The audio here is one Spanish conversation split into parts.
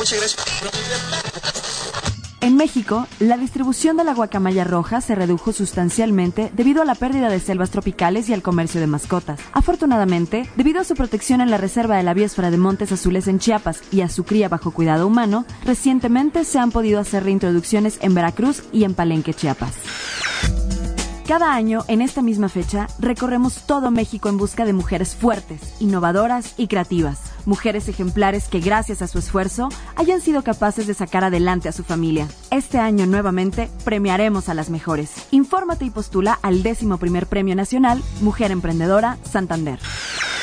Muchas gracias. En México, la distribución de la guacamaya roja se redujo sustancialmente debido a la pérdida de selvas tropicales y al comercio de mascotas. Afortunadamente, debido a su protección en la Reserva de la Biosfera de Montes Azules en Chiapas y a su cría bajo cuidado humano, recientemente se han podido hacer reintroducciones en Veracruz y en Palenque, Chiapas. Cada año, en esta misma fecha, recorremos todo México en busca de mujeres fuertes, innovadoras y creativas. Mujeres ejemplares que gracias a su esfuerzo hayan sido capaces de sacar adelante a su familia. Este año nuevamente premiaremos a las mejores. Infórmate y postula al décimo primer Premio Nacional Mujer Emprendedora Santander.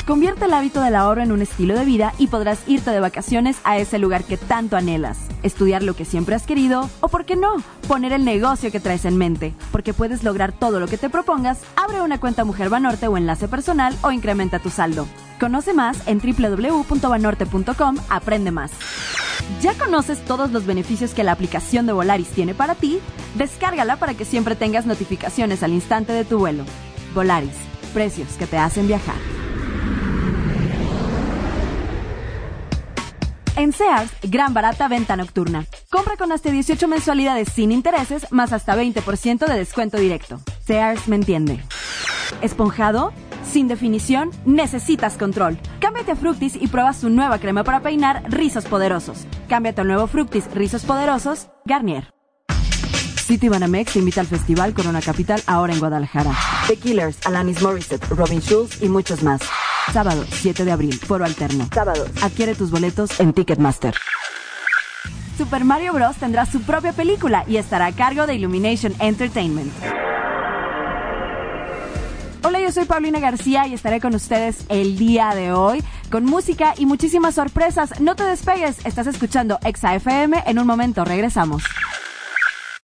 Convierte el hábito del ahorro en un estilo de vida y podrás irte de vacaciones a ese lugar que tanto anhelas. Estudiar lo que siempre has querido o, por qué no, poner el negocio que traes en mente. Porque puedes lograr todo lo que te propongas, abre una cuenta Mujer Banorte o enlace personal o incrementa tu saldo. Conoce más en www.banorte.com, aprende más. ¿Ya conoces todos los beneficios que la aplicación de Volaris tiene para ti? Descárgala para que siempre tengas notificaciones al instante de tu vuelo. Volaris, precios que te hacen viajar. En Sears, gran barata venta nocturna. Compra con hasta 18 mensualidades sin intereses, más hasta 20% de descuento directo. Sears me entiende. ¿Esponjado? Sin definición, necesitas control. Cámbiate a Fructis y prueba su nueva crema para peinar Rizos Poderosos. Cámbiate al nuevo Fructis Rizos Poderosos Garnier. City Banamex te invita al festival Corona Capital ahora en Guadalajara. The Killers, Alanis Morissette, Robin Schulz y muchos más. Sábado 7 de abril, foro alterno. Sábado. Adquiere tus boletos en Ticketmaster. Super Mario Bros. tendrá su propia película y estará a cargo de Illumination Entertainment. Hola, yo soy Paulina García y estaré con ustedes el día de hoy con música y muchísimas sorpresas. No te despegues, estás escuchando Exa FM. En un momento regresamos.